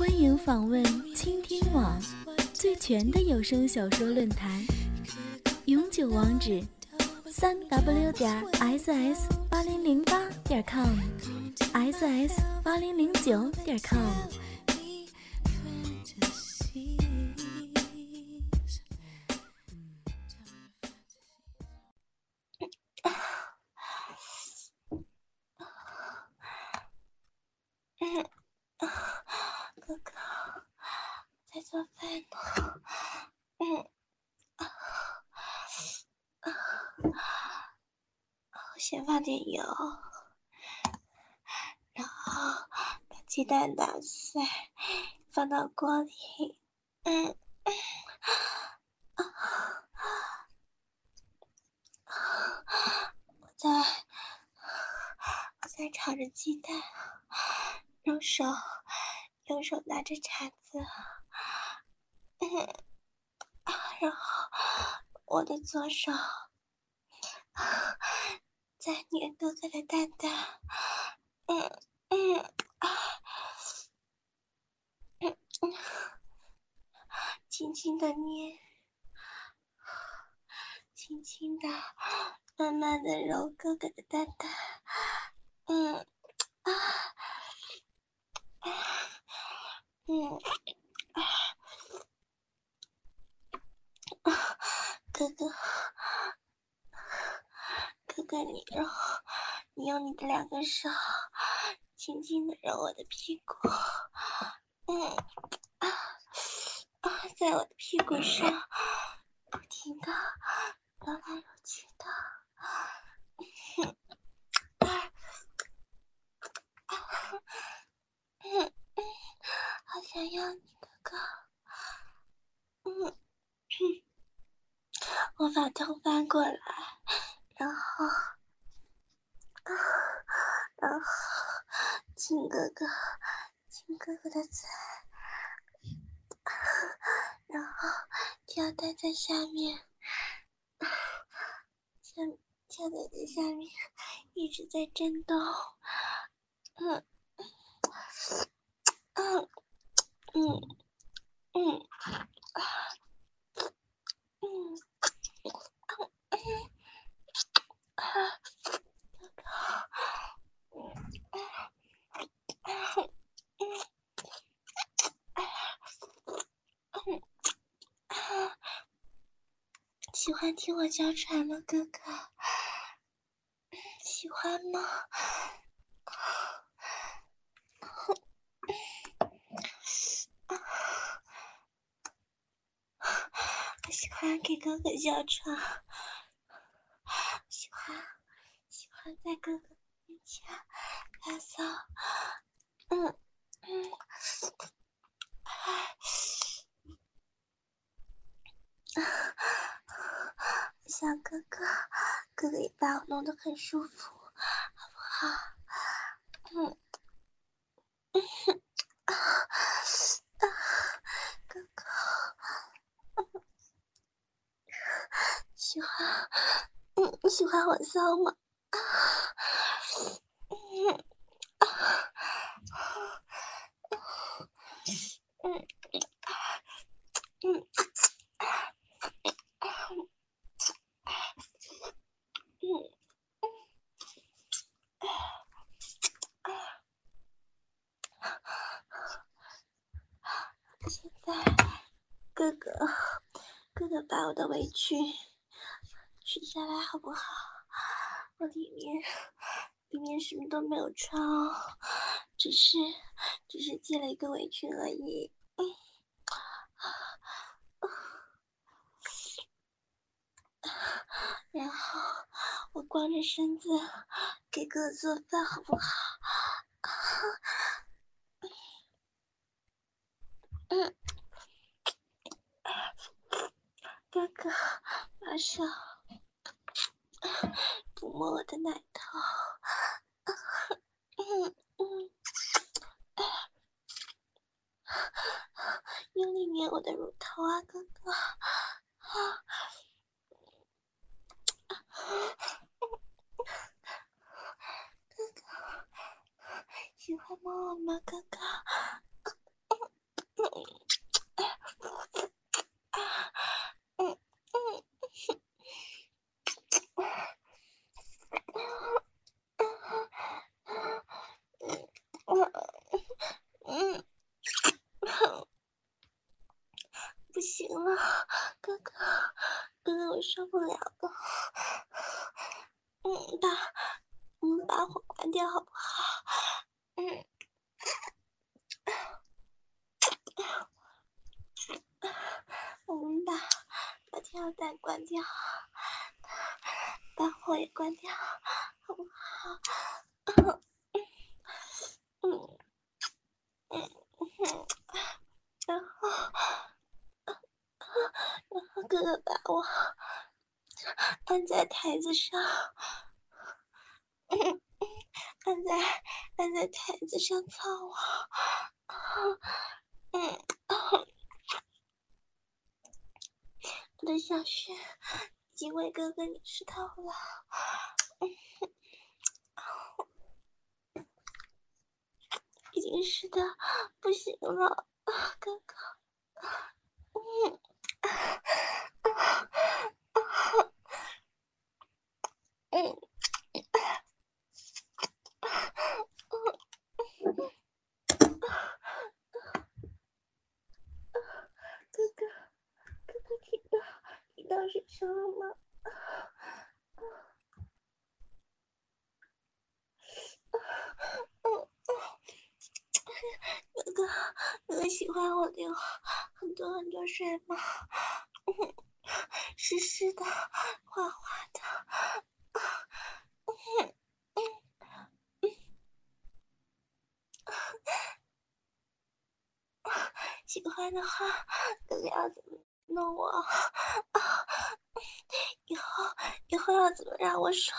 欢迎访问倾听网最全的有声小说论坛，永久网址：三 w 点 ss 八零零八点 com，ss 八零零九点 com。油，然后把鸡蛋打碎，放到锅里。嗯啊我在我在炒着鸡蛋，用手用手拿着铲子，嗯啊，然后我的左手。在捏哥哥的蛋蛋，嗯嗯啊，嗯嗯，轻轻的捏，轻轻的，慢慢的揉哥哥的蛋蛋，嗯啊啊，嗯啊，哥哥。哥你揉，你用你的两个手轻轻的揉我的屁股，嗯啊啊，在我的屁股上不停的揉来揉去的，嗯嗯，好想要你的哥，嗯嗯，我把头翻过来。然后，然后亲哥哥，亲哥哥的嘴，然后胶带在下面，下胶带在下面一直在震动，嗯嗯嗯嗯。喜欢听我娇喘吗，哥哥？喜欢吗？我喜欢给哥哥娇喘，喜欢喜欢在哥哥面前打扫，嗯嗯。小哥哥，哥哥也把我弄得很舒服，好不好？嗯，啊，哥哥，喜欢，嗯，你喜欢我骚吗？啊，嗯，啊，嗯，嗯。哥哥，哥哥把我的围裙取下来好不好？我里面什么都没有穿哦，只是只是系了一个围裙而已。然后我光着身子给哥哥做饭好不好？嗯。哥哥，把手抚摸我的奶头，嗯 嗯，用力捏我的乳头啊，哥哥，啊，哥哥，喜欢摸我吗，哥哥？受不了了。嗯，把，我们把火关掉好不好？嗯，我们把把跳蛋关掉，把火也关掉，好不好？嗯嗯嗯，然后。然后哥哥把我按在台子上，按在按在台子上操我，嗯，我的小穴已经为哥哥你湿透了，已经湿的不行了，哥哥，嗯。嗯，哥哥，哥哥听到听到水声了吗？哥哥，哥哥喜欢我流很多很多水吗？湿湿的，滑滑的，话，哥哥要怎么弄我？以后以后要怎么让我爽？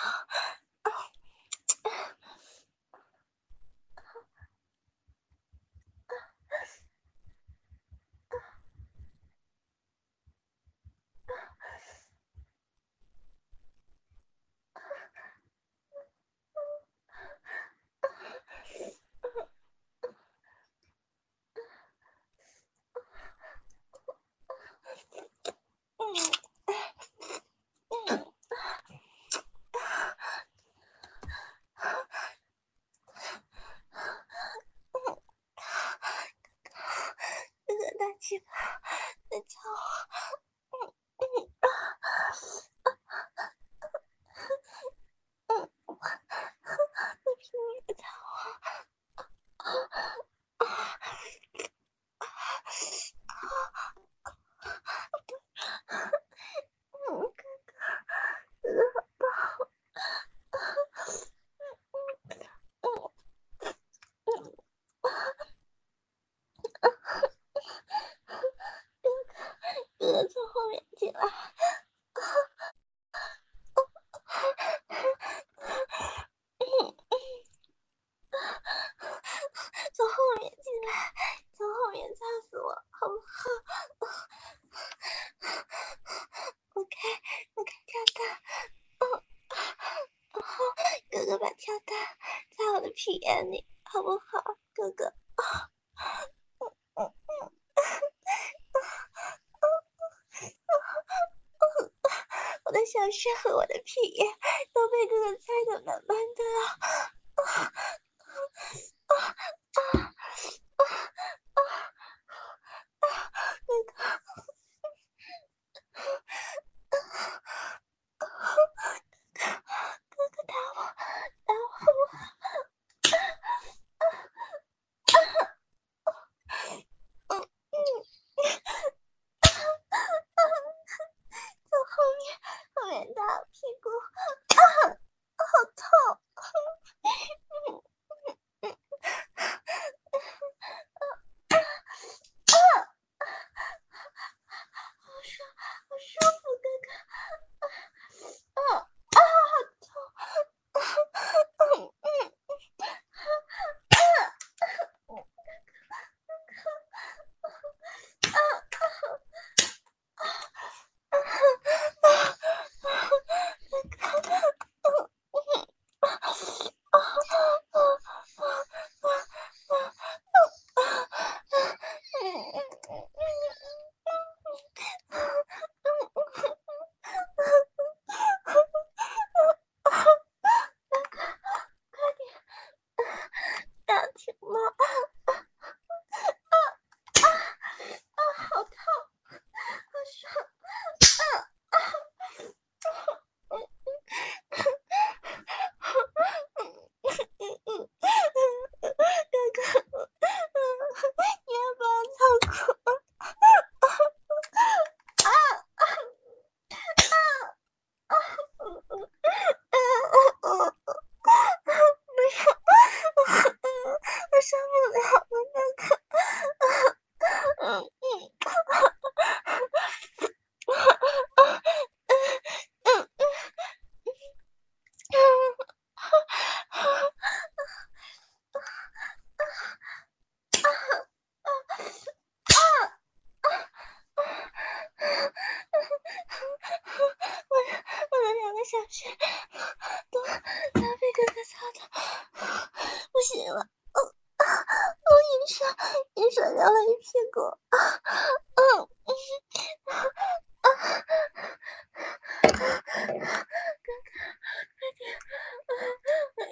体验你，好不好，哥哥？我的小事和我的屁都被哥哥猜的满满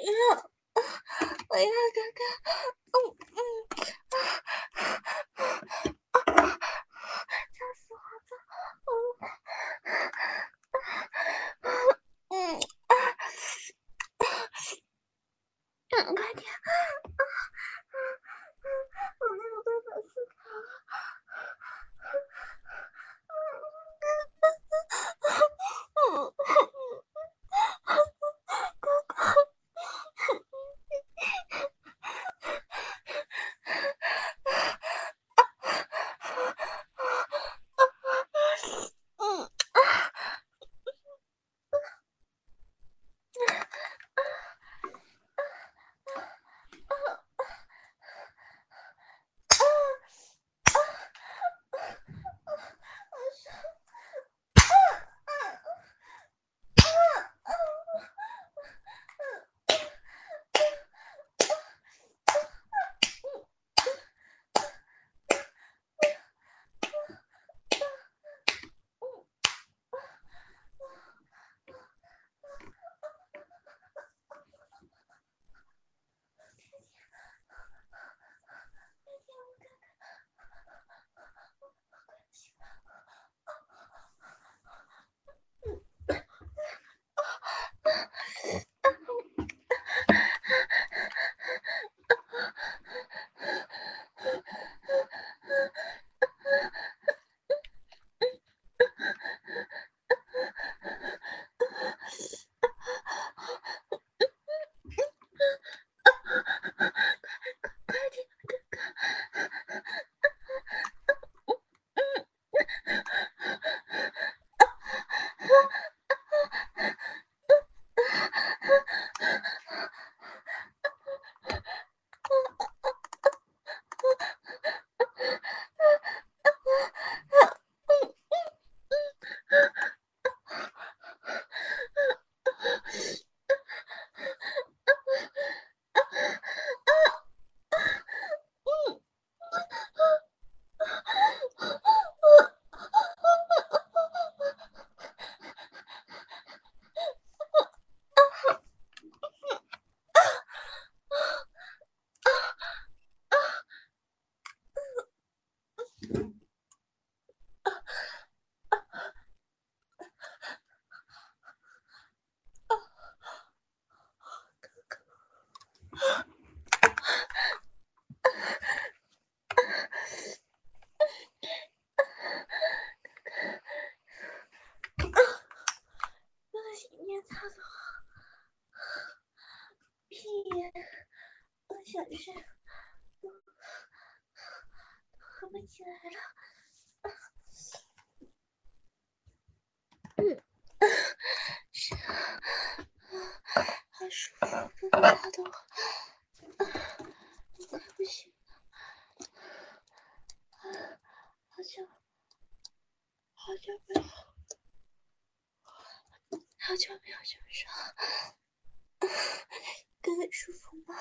我要，我要哥哥，嗯。好久好久没有好久没有这么说哥哥舒服吗